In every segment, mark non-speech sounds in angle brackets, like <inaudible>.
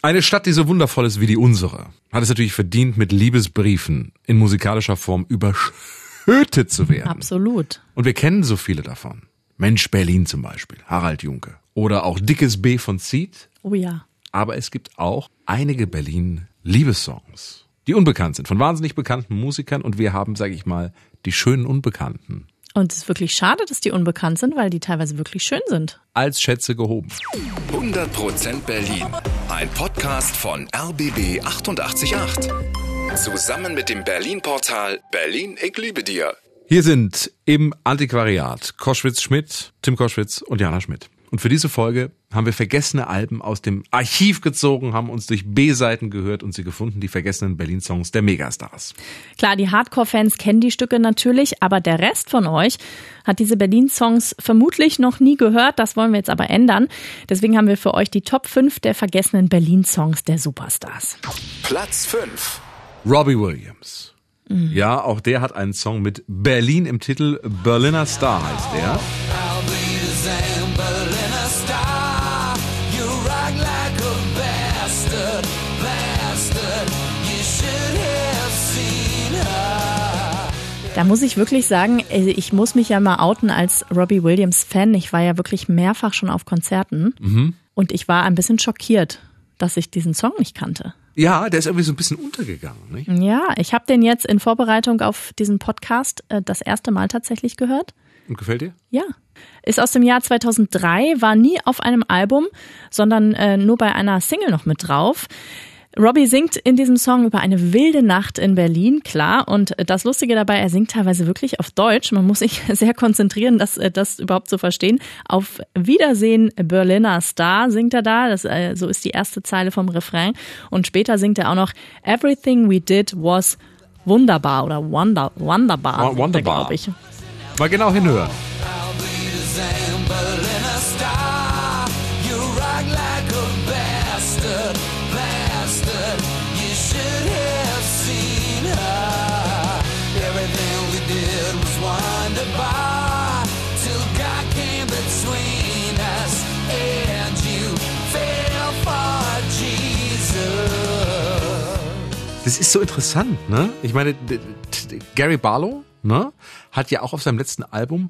Eine Stadt, die so wundervoll ist wie die unsere, hat es natürlich verdient, mit Liebesbriefen in musikalischer Form überschüttet zu werden. Absolut. Und wir kennen so viele davon. Mensch Berlin zum Beispiel, Harald Junke. Oder auch Dickes B von Seed. Oh ja. Aber es gibt auch einige Berlin-Liebessongs, die unbekannt sind, von wahnsinnig bekannten Musikern. Und wir haben, sage ich mal, die schönen Unbekannten Und es ist wirklich schade, dass die unbekannt sind, weil die teilweise wirklich schön sind. als Schätze gehoben. 100% Berlin. Ein Podcast von RBB 888. Zusammen mit dem Berlin-Portal Berlin, ich liebe dir. Hier sind im Antiquariat Koschwitz Schmidt, Tim Koschwitz und Jana Schmidt. Und für diese Folge haben wir vergessene Alben aus dem Archiv gezogen, haben uns durch B-Seiten gehört und sie gefunden, die vergessenen Berlin-Songs der Megastars. Klar, die Hardcore-Fans kennen die Stücke natürlich, aber der Rest von euch hat diese Berlin-Songs vermutlich noch nie gehört. Das wollen wir jetzt aber ändern. Deswegen haben wir für euch die Top 5 der vergessenen Berlin-Songs der Superstars. Platz 5. Robbie Williams. Ja, auch der hat einen Song mit Berlin im Titel. Berliner Star heißt der. Da muss ich wirklich sagen, äh, ich muss mich ja mal outen als Robbie Williams Fan. Ich war ja wirklich mehrfach schon auf Konzerten. Und ich war ein bisschen schockiert, dass ich diesen Song nicht kannte. Ja, der ist irgendwie so ein bisschen untergegangen. Nicht? Ja, ich habe den jetzt in Vorbereitung auf diesen Podcast äh, das erste Mal tatsächlich gehört. Und gefällt dir? Ja. Ist aus dem Jahr 2003, war nie auf einem Album, sondern äh, nur bei einer Single noch mit drauf. Robbie singt in diesem Song über eine wilde Nacht in Berlin, klar. Und das Lustige dabei, er singt teilweise wirklich auf Deutsch. Man muss sich <laughs> sehr konzentrieren, das, äh, das überhaupt zu verstehen. Auf Wiedersehen Berliner Star singt er da. Das, äh, so ist die erste Zeile vom Refrain. Und später singt er auch noch Everything we did was wunderbar oder wonder, wunderbar, wunderbar. glaube ich. Mal genau hinhören. Das ist so interessant, ne? Ich meine, Gary Barlow, ne, hat ja auch auf seinem letzten Album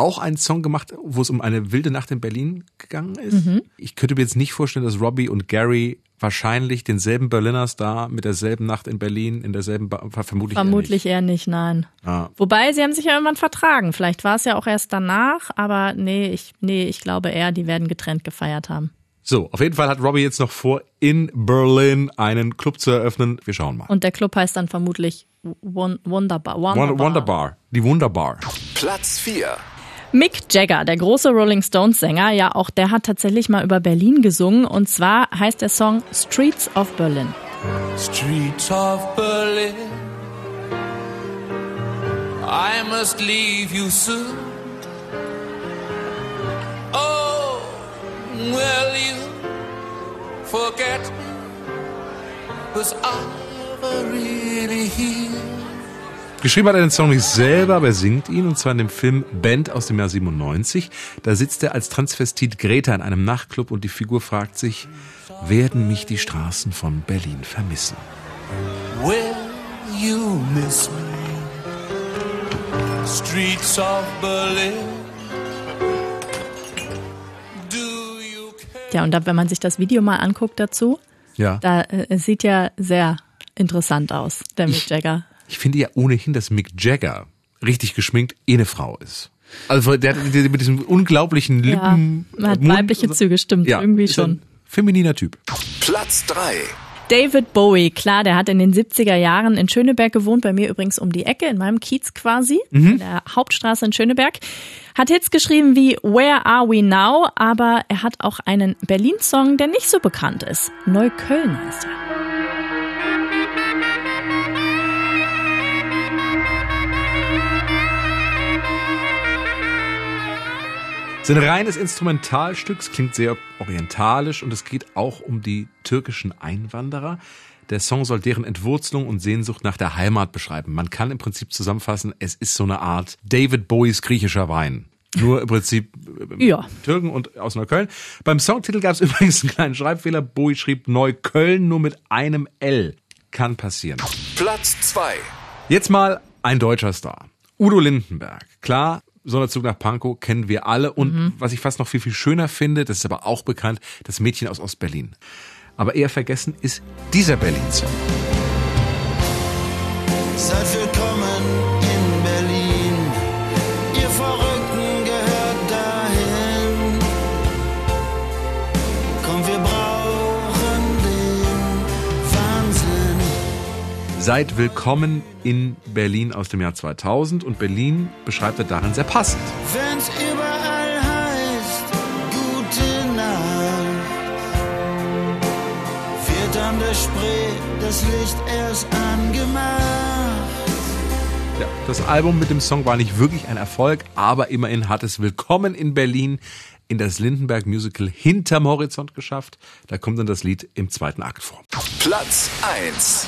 auch einen Song gemacht, wo es um eine wilde Nacht in Berlin gegangen ist. Ich könnte mir jetzt nicht vorstellen, dass Robbie und Gary wahrscheinlich denselben Berliner Star mit derselben Nacht in Berlin, in derselben, ba vermutlich eher Vermutlich eher nicht, nein. Ah. Wobei, sie haben sich ja irgendwann vertragen. Vielleicht war es ja auch erst danach, aber nee, ich, nee, ich glaube eher, die werden getrennt gefeiert haben. So, auf jeden Fall hat Robbie jetzt noch vor, in Berlin einen Club zu eröffnen. Wir schauen mal. Und der Club heißt dann vermutlich Won Wunderbar. Wunderbar. Wonder- Wonderbar. Die Wunderbar. Platz 4. Mick Jagger, der große Rolling Stones Sänger, ja, auch der hat tatsächlich mal über Berlin gesungen. Und zwar heißt der Song Streets of Berlin. Streets of Berlin. I must leave you soon. Oh, will you forget me? Was I really here? Geschrieben hat er den Song nicht selber, aber er singt ihn, und zwar in dem Film Band aus dem Jahr 97. Da sitzt er als Transvestit Greta in einem Nachtclub und die Figur fragt sich, werden mich die Straßen von Berlin vermissen? Will you miss me? Streets of Berlin. Do you care? Ja, und da, wenn man sich das Video mal anguckt dazu, Ja. da äh, es sieht ja sehr interessant aus, der Mick Jagger. Ich finde ja ohnehin, dass Mick Jagger richtig geschminkt eh eine Frau ist. Also der, der mit diesem unglaublichen Ja, Lippen. man hat Mund- weibliche Züge, stimmt, ja, irgendwie ist schon. Ein femininer Typ. Platz 3. David Bowie, klar, der hat in den 70er Jahren in Schöneberg gewohnt, bei mir übrigens um die Ecke, in meinem Kiez quasi, in der Hauptstraße in Schöneberg. Hat Hits geschrieben wie Where Are We Now, aber er hat auch einen Berlin-Song, der nicht so bekannt ist. Neukölln heißt er. Es ist ein reines Instrumentalstück, es klingt sehr orientalisch und es geht auch um die türkischen Einwanderer. Der Song soll deren Entwurzelung und Sehnsucht nach der Heimat beschreiben. Man kann im Prinzip zusammenfassen, es ist so eine Art David Bowies griechischer Wein. Nur im Prinzip äh, Ja. Türken und aus Neukölln. Beim Songtitel gab es <laughs> übrigens einen kleinen Schreibfehler. Bowie schrieb Neukölln nur mit einem L. Kann passieren. Platz 2. Jetzt mal ein deutscher Star. Udo Lindenberg. Klar, Sonderzug nach Pankow kennen wir alle. Und was ich fast noch viel, viel schöner finde, das ist aber auch bekannt, das Mädchen aus Ostberlin. Aber eher vergessen ist dieser Berlin-Song. Seid willkommen in Berlin aus dem Jahr 2000 und Berlin beschreibt er darin sehr passend. Wenn's überall heißt, gute Nacht, wird an der Spree das Licht erst angemacht. Ja, das Album mit dem Song war nicht wirklich ein Erfolg, aber immerhin hat es Willkommen in Berlin in das Lindenberg Musical Hinterm Horizont geschafft. Da kommt dann das Lied im zweiten Akt vor. Platz 1.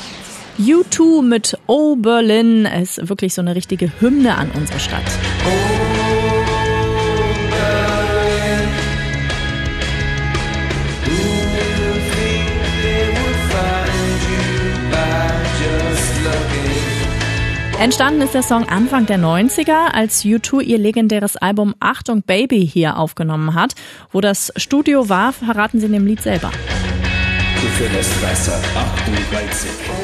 U2 mit Oh Berlin ist wirklich so eine richtige Hymne an unsere Stadt. Entstanden ist der Song Anfang der 90er, als U2 ihr legendäres Album Achtung Baby hier aufgenommen hat. Wo das Studio war, verraten sie in dem Lied selber.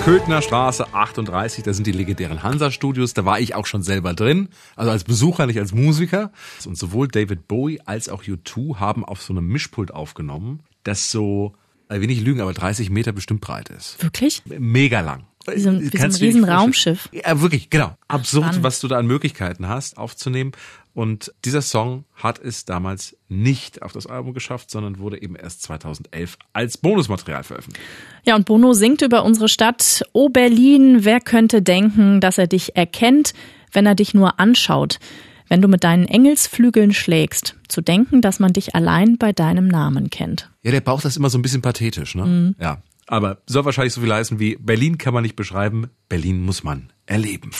Köthner Straße 38, da sind die legendären Hansa-Studios. Da war ich auch schon selber drin, also als Besucher, nicht als Musiker. Und sowohl David Bowie als auch U2 haben auf so einem Mischpult aufgenommen, das so, ich will nicht lügen, aber 30 Meter bestimmt breit ist. Wirklich? Mega lang. Wie so ein- wie so ein riesen. Raumschiff. Ja, wirklich, genau. Absurd, Spannend. was du da an Möglichkeiten hast, aufzunehmen. Und dieser Song hat es damals nicht auf das Album geschafft, sondern wurde eben erst 2011 als Bonusmaterial veröffentlicht. Ja, und Bono singt über unsere Stadt. Oh Berlin, wer könnte denken, dass er dich erkennt, wenn er dich nur anschaut? Wenn du mit deinen Engelsflügeln schlägst, zu denken, dass man dich allein bei deinem Namen kennt. Ja, der Bauch das immer so ein bisschen pathetisch, ne? Ja. Aber soll wahrscheinlich so viel heißen wie Berlin kann man nicht beschreiben, Berlin muss man erleben.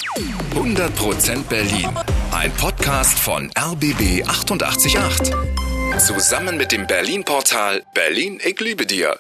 100% Berlin. Ein Podcast von RBB 888. Zusammen mit dem Berlin-Portal Berlin, ich liebe dir.